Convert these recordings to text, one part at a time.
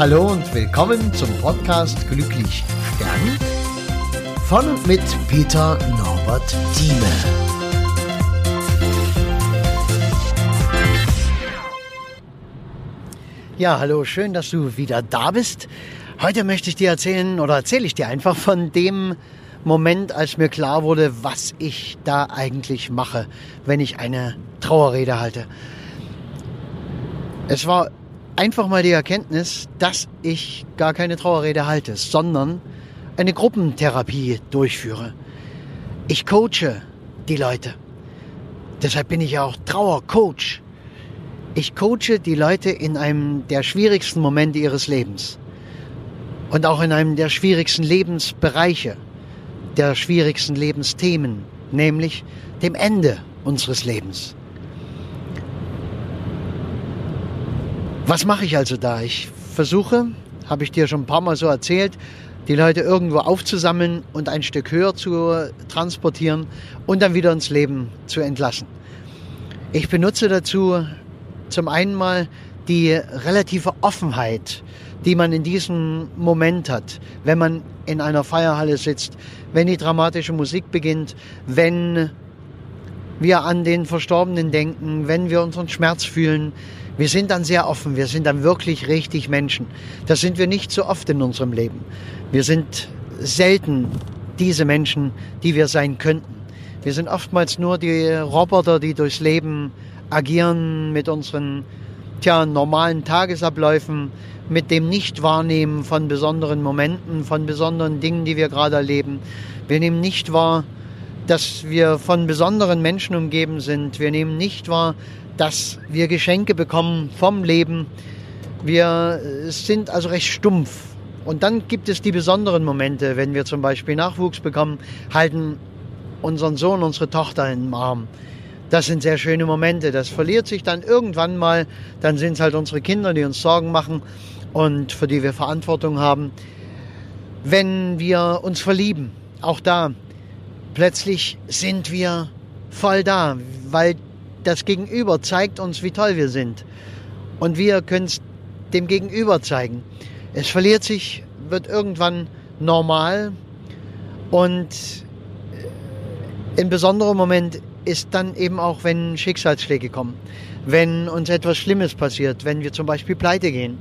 Hallo und willkommen zum Podcast Glücklich Stern von und mit Peter Norbert Thieme. Ja, hallo, schön, dass du wieder da bist. Heute möchte ich dir erzählen oder erzähle ich dir einfach von dem Moment, als mir klar wurde, was ich da eigentlich mache, wenn ich eine Trauerrede halte. Es war einfach mal die Erkenntnis, dass ich gar keine Trauerrede halte, sondern eine Gruppentherapie durchführe. Ich coache die Leute. Deshalb bin ich ja auch Trauercoach. Ich coache die Leute in einem der schwierigsten Momente ihres Lebens und auch in einem der schwierigsten Lebensbereiche, der schwierigsten Lebensthemen, nämlich dem Ende unseres Lebens. Was mache ich also da? Ich versuche, habe ich dir schon ein paar Mal so erzählt, die Leute irgendwo aufzusammeln und ein Stück höher zu transportieren und dann wieder ins Leben zu entlassen. Ich benutze dazu zum einen mal die relative Offenheit, die man in diesem Moment hat, wenn man in einer Feierhalle sitzt, wenn die dramatische Musik beginnt, wenn wir an den Verstorbenen denken, wenn wir unseren Schmerz fühlen, wir sind dann sehr offen, wir sind dann wirklich richtig Menschen. Das sind wir nicht so oft in unserem Leben. Wir sind selten diese Menschen, die wir sein könnten. Wir sind oftmals nur die Roboter, die durchs Leben agieren mit unseren tja, normalen Tagesabläufen, mit dem Nichtwahrnehmen von besonderen Momenten, von besonderen Dingen, die wir gerade erleben. Wir nehmen nicht wahr, dass wir von besonderen Menschen umgeben sind. Wir nehmen nicht wahr, dass wir Geschenke bekommen vom Leben. Wir sind also recht stumpf. Und dann gibt es die besonderen Momente, wenn wir zum Beispiel Nachwuchs bekommen, halten unseren Sohn, unsere Tochter in den Arm. Das sind sehr schöne Momente. Das verliert sich dann irgendwann mal. Dann sind es halt unsere Kinder, die uns Sorgen machen und für die wir Verantwortung haben. Wenn wir uns verlieben, auch da, plötzlich sind wir voll da, weil das Gegenüber zeigt uns, wie toll wir sind. Und wir können es dem Gegenüber zeigen. Es verliert sich, wird irgendwann normal und ein besonderer Moment ist dann eben auch, wenn Schicksalsschläge kommen, wenn uns etwas Schlimmes passiert, wenn wir zum Beispiel pleite gehen,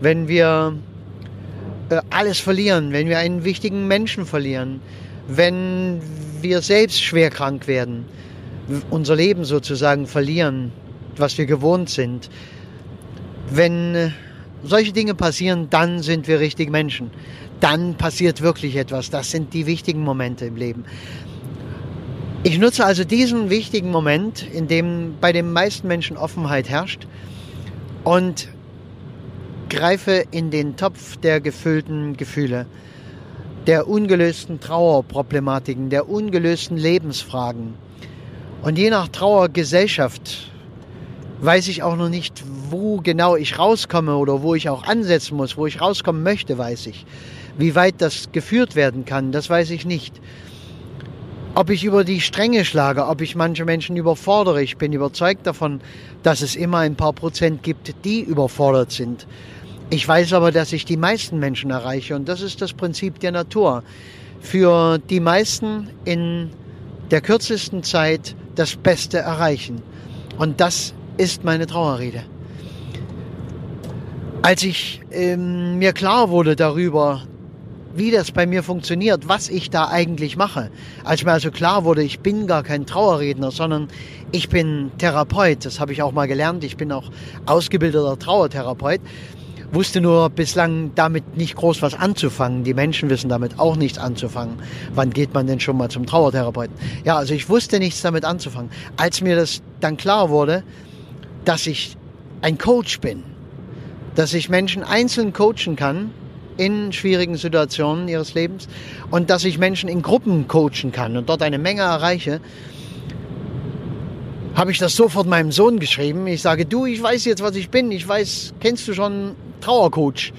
wenn wir äh, alles verlieren, wenn wir einen wichtigen Menschen verlieren, wenn wir selbst schwer krank werden, unser Leben sozusagen verlieren, was wir gewohnt sind. Wenn äh, solche Dinge passieren, dann sind wir richtig Menschen. Dann passiert wirklich etwas. Das sind die wichtigen Momente im Leben. Ich nutze also diesen wichtigen Moment, in dem bei den meisten Menschen Offenheit herrscht und greife in den Topf der gefüllten Gefühle, der ungelösten Trauerproblematiken, der ungelösten Lebensfragen und je nach Trauergesellschaft weiß ich auch noch nicht, wo genau ich rauskomme oder wo ich auch ansetzen muss. Wo ich rauskommen möchte, weiß ich. Wie weit das geführt werden kann, das weiß ich nicht. Ob ich über die Stränge schlage, ob ich manche Menschen überfordere, ich bin überzeugt davon, dass es immer ein paar Prozent gibt, die überfordert sind. Ich weiß aber, dass ich die meisten Menschen erreiche und das ist das Prinzip der Natur. Für die meisten in der kürzesten Zeit das Beste erreichen. Und das ist meine Trauerrede. Als ich ähm, mir klar wurde darüber, wie das bei mir funktioniert, was ich da eigentlich mache, als mir also klar wurde, ich bin gar kein Trauerredner, sondern ich bin Therapeut, das habe ich auch mal gelernt, ich bin auch ausgebildeter Trauertherapeut, wusste nur bislang damit nicht groß was anzufangen. Die Menschen wissen damit auch nichts anzufangen. Wann geht man denn schon mal zum Trauertherapeuten? Ja, also ich wusste nichts damit anzufangen. Als mir das dann klar wurde, dass ich ein Coach bin, dass ich Menschen einzeln coachen kann in schwierigen Situationen ihres Lebens und dass ich Menschen in Gruppen coachen kann und dort eine Menge erreiche, habe ich das sofort meinem Sohn geschrieben. Ich sage, du, ich weiß jetzt, was ich bin. Ich weiß, kennst du schon Trauercoach?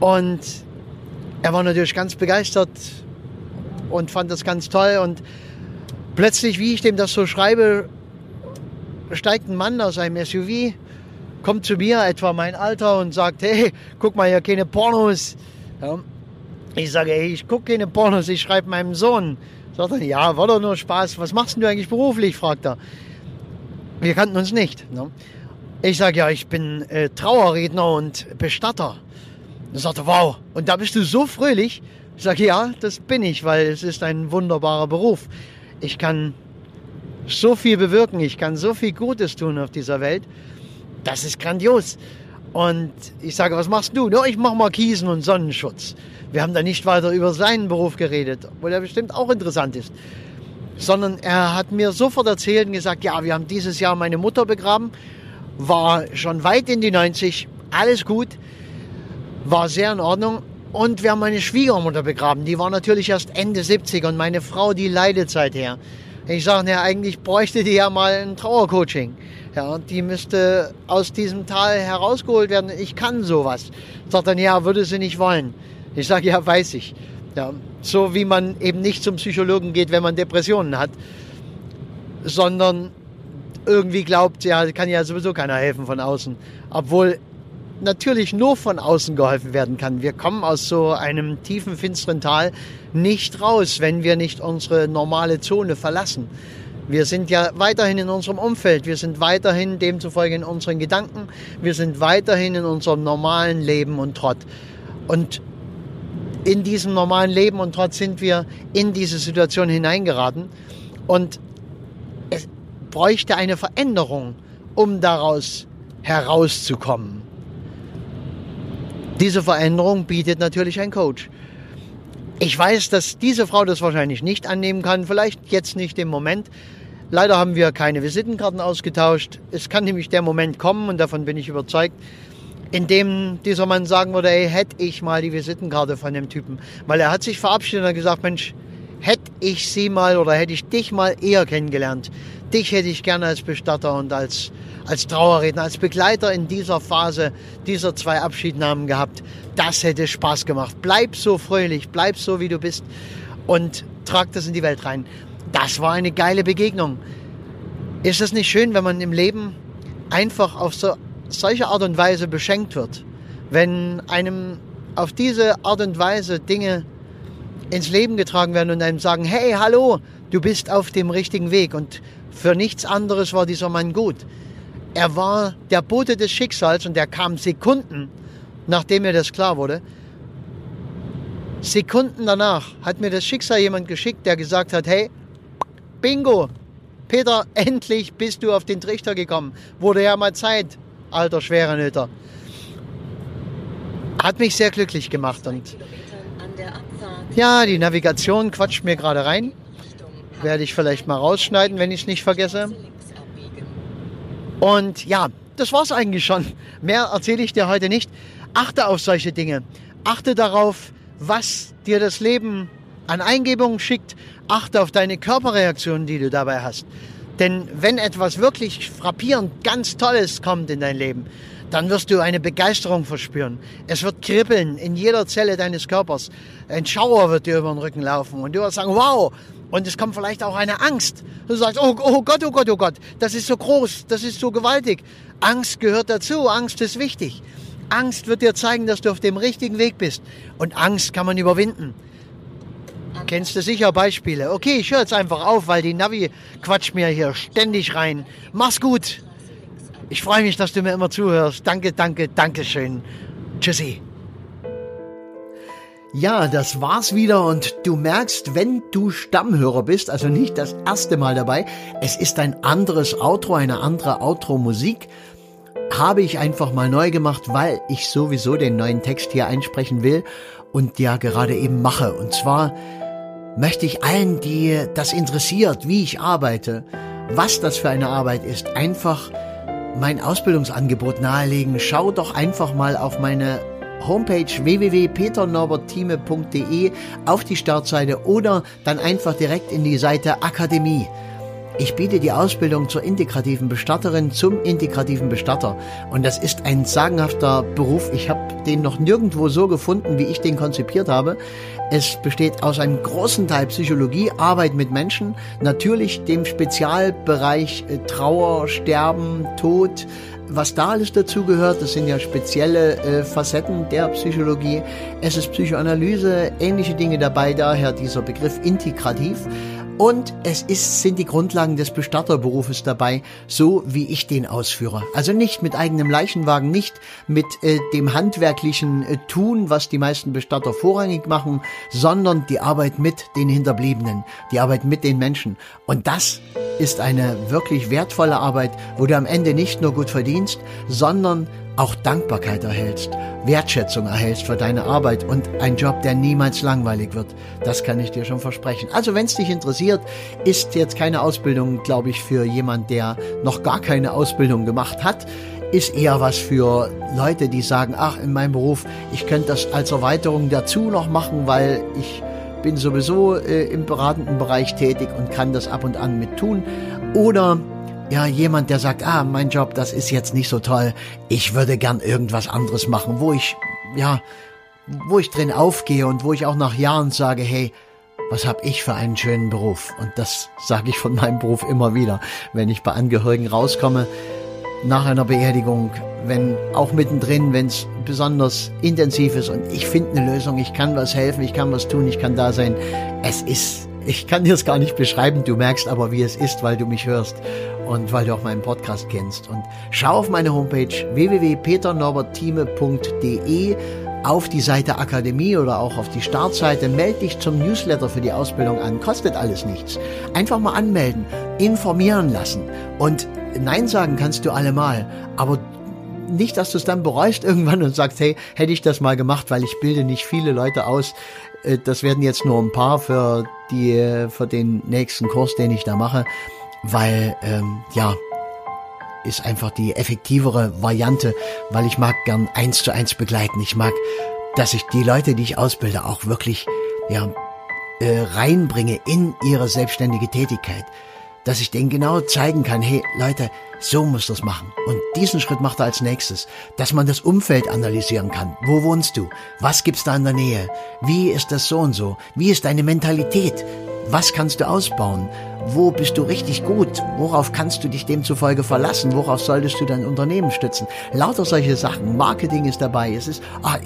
Und er war natürlich ganz begeistert und fand das ganz toll. Und plötzlich, wie ich dem das so schreibe, steigt ein Mann aus einem SUV kommt zu mir, etwa mein Alter, und sagt, hey, guck mal hier, keine Pornos. Ja. Ich sage, hey, ich gucke keine Pornos, ich schreibe meinem Sohn. Sagt er, ja, war doch nur Spaß. Was machst du eigentlich beruflich? fragt er. Wir kannten uns nicht. Ne? Ich sage, ja, ich bin äh, Trauerredner und Bestatter. Dann sagt er, wow, und da bist du so fröhlich. Ich sage, ja, das bin ich, weil es ist ein wunderbarer Beruf. Ich kann so viel bewirken, ich kann so viel Gutes tun auf dieser Welt. Das ist grandios. Und ich sage, was machst du? Ja, ich mache Markisen und Sonnenschutz. Wir haben da nicht weiter über seinen Beruf geredet, obwohl er bestimmt auch interessant ist. Sondern er hat mir sofort erzählt und gesagt, ja, wir haben dieses Jahr meine Mutter begraben war schon weit in die 90, alles gut, war sehr in Ordnung. Und wir haben meine Schwiegermutter begraben. Die war natürlich erst Ende 70 und meine Frau, die leidet seither. Ich sage, ja, eigentlich bräuchte die ja mal ein Trauercoaching. Ja, die müsste aus diesem Tal herausgeholt werden. Ich kann sowas. Sagt dann, ja, würde sie nicht wollen. Ich sage, ja, weiß ich. Ja, so wie man eben nicht zum Psychologen geht, wenn man Depressionen hat, sondern irgendwie glaubt, ja, kann ja sowieso keiner helfen von außen. Obwohl natürlich nur von außen geholfen werden kann. Wir kommen aus so einem tiefen, finsteren Tal nicht raus, wenn wir nicht unsere normale Zone verlassen. Wir sind ja weiterhin in unserem Umfeld, wir sind weiterhin demzufolge in unseren Gedanken, wir sind weiterhin in unserem normalen Leben und Trott. Und in diesem normalen Leben und Trott sind wir in diese Situation hineingeraten. Und bräuchte eine Veränderung, um daraus herauszukommen. Diese Veränderung bietet natürlich ein Coach. Ich weiß, dass diese Frau das wahrscheinlich nicht annehmen kann, vielleicht jetzt nicht im Moment. Leider haben wir keine Visitenkarten ausgetauscht. Es kann nämlich der Moment kommen, und davon bin ich überzeugt, in dem dieser Mann sagen würde, ey, hätte ich mal die Visitenkarte von dem Typen. Weil er hat sich verabschiedet und gesagt, Mensch, hätte ich sie mal oder hätte ich dich mal eher kennengelernt, dich hätte ich gerne als Bestatter und als, als Trauerredner, als Begleiter in dieser Phase dieser zwei Abschiednahmen gehabt. Das hätte Spaß gemacht. Bleib so fröhlich, bleib so, wie du bist und trag das in die Welt rein. Das war eine geile Begegnung. Ist es nicht schön, wenn man im Leben einfach auf so, solche Art und Weise beschenkt wird? Wenn einem auf diese Art und Weise Dinge ins Leben getragen werden und einem sagen, hey, hallo, du bist auf dem richtigen Weg. Und für nichts anderes war dieser Mann gut. Er war der Bote des Schicksals und er kam Sekunden, nachdem mir das klar wurde. Sekunden danach hat mir das Schicksal jemand geschickt, der gesagt hat, hey, bingo, Peter, endlich bist du auf den Trichter gekommen. Wurde ja mal Zeit, alter Schwerenöter. Hat mich sehr glücklich gemacht und ja, die Navigation quatscht mir gerade rein. Werde ich vielleicht mal rausschneiden, wenn ich es nicht vergesse. Und ja, das war's eigentlich schon. Mehr erzähle ich dir heute nicht. Achte auf solche Dinge. Achte darauf, was dir das Leben an Eingebungen schickt. Achte auf deine Körperreaktionen, die du dabei hast. Denn wenn etwas wirklich frappierend, ganz Tolles kommt in dein Leben, dann wirst du eine Begeisterung verspüren. Es wird kribbeln in jeder Zelle deines Körpers. Ein Schauer wird dir über den Rücken laufen und du wirst sagen, wow. Und es kommt vielleicht auch eine Angst. Du sagst, oh, oh Gott, oh Gott, oh Gott, das ist so groß, das ist so gewaltig. Angst gehört dazu, Angst ist wichtig. Angst wird dir zeigen, dass du auf dem richtigen Weg bist. Und Angst kann man überwinden. Kennst du sicher Beispiele? Okay, ich höre jetzt einfach auf, weil die Navi quatscht mir hier ständig rein. Mach's gut. Ich freue mich, dass du mir immer zuhörst. Danke, danke, danke schön. Tschüssi. Ja, das war's wieder und du merkst, wenn du Stammhörer bist, also nicht das erste Mal dabei, es ist ein anderes Outro, eine andere Outro-Musik, habe ich einfach mal neu gemacht, weil ich sowieso den neuen Text hier einsprechen will und ja gerade eben mache. Und zwar möchte ich allen, die das interessiert, wie ich arbeite, was das für eine Arbeit ist, einfach mein Ausbildungsangebot nahelegen. Schau doch einfach mal auf meine Homepage www.peternorberttheme.de auf die Startseite oder dann einfach direkt in die Seite Akademie. Ich biete die Ausbildung zur integrativen Bestatterin zum integrativen Bestatter. Und das ist ein sagenhafter Beruf. Ich habe den noch nirgendwo so gefunden, wie ich den konzipiert habe. Es besteht aus einem großen Teil Psychologie, Arbeit mit Menschen, natürlich dem Spezialbereich äh, Trauer, Sterben, Tod, was da alles dazugehört, das sind ja spezielle äh, Facetten der Psychologie. Es ist Psychoanalyse, ähnliche Dinge dabei, daher dieser Begriff integrativ. Und es ist, sind die Grundlagen des Bestatterberufes dabei, so wie ich den ausführe. Also nicht mit eigenem Leichenwagen, nicht mit äh, dem handwerklichen äh, Tun, was die meisten Bestatter vorrangig machen, sondern die Arbeit mit den Hinterbliebenen, die Arbeit mit den Menschen. Und das ist eine wirklich wertvolle Arbeit, wo du am Ende nicht nur gut verdienst, sondern auch Dankbarkeit erhältst, Wertschätzung erhältst für deine Arbeit und ein Job, der niemals langweilig wird. Das kann ich dir schon versprechen. Also wenn es dich interessiert, ist jetzt keine Ausbildung, glaube ich, für jemand, der noch gar keine Ausbildung gemacht hat. Ist eher was für Leute, die sagen, ach, in meinem Beruf, ich könnte das als Erweiterung dazu noch machen, weil ich bin sowieso äh, im beratenden Bereich tätig und kann das ab und an mit tun. Oder ja, jemand, der sagt, ah, mein Job, das ist jetzt nicht so toll. Ich würde gern irgendwas anderes machen, wo ich, ja, wo ich drin aufgehe und wo ich auch nach Jahren sage, hey, was habe ich für einen schönen Beruf? Und das sage ich von meinem Beruf immer wieder, wenn ich bei Angehörigen rauskomme nach einer Beerdigung, wenn auch mittendrin, wenn es besonders intensiv ist und ich finde eine Lösung, ich kann was helfen, ich kann was tun, ich kann da sein. Es ist, ich kann dir es gar nicht beschreiben, du merkst aber, wie es ist, weil du mich hörst und weil du auch meinen Podcast kennst. Und schau auf meine Homepage www.peternorberthieme.de auf die Seite Akademie oder auch auf die Startseite. Meld dich zum Newsletter für die Ausbildung an. Kostet alles nichts. Einfach mal anmelden, informieren lassen. Und Nein sagen kannst du allemal. Aber nicht, dass du es dann bereust irgendwann und sagst, hey, hätte ich das mal gemacht, weil ich bilde nicht viele Leute aus. Äh, das werden jetzt nur ein paar für die, für den nächsten Kurs, den ich da mache weil ähm, ja ist einfach die effektivere Variante, weil ich mag gern eins zu eins begleiten. Ich mag, dass ich die Leute, die ich ausbilde, auch wirklich ja äh, reinbringe in ihre selbstständige Tätigkeit, dass ich denen genau zeigen kann, hey Leute, so muss das machen. Und diesen Schritt macht er als nächstes, dass man das Umfeld analysieren kann. Wo wohnst du? Was gibt's da in der Nähe? Wie ist das so und so? Wie ist deine Mentalität? Was kannst du ausbauen? Wo bist du richtig gut? Worauf kannst du dich demzufolge verlassen? Worauf solltest du dein Unternehmen stützen? Lauter solche Sachen. Marketing ist dabei. Es ist, ah,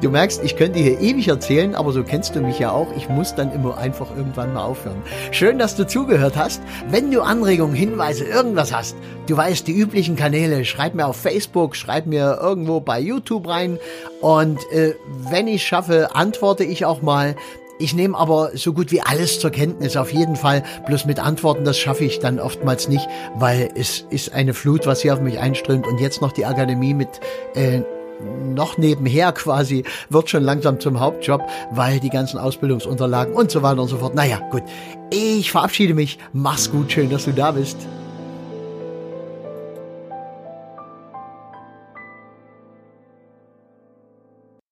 du merkst, ich könnte hier ewig erzählen, aber so kennst du mich ja auch. Ich muss dann immer einfach irgendwann mal aufhören. Schön, dass du zugehört hast. Wenn du Anregungen, Hinweise, irgendwas hast, du weißt die üblichen Kanäle. Schreib mir auf Facebook, schreib mir irgendwo bei YouTube rein. Und äh, wenn ich schaffe, antworte ich auch mal. Ich nehme aber so gut wie alles zur Kenntnis, auf jeden Fall. Bloß mit Antworten, das schaffe ich dann oftmals nicht, weil es ist eine Flut, was hier auf mich einströmt. Und jetzt noch die Akademie mit äh, noch nebenher quasi wird schon langsam zum Hauptjob, weil die ganzen Ausbildungsunterlagen und so weiter und so fort. Naja, gut. Ich verabschiede mich. Mach's gut. Schön, dass du da bist.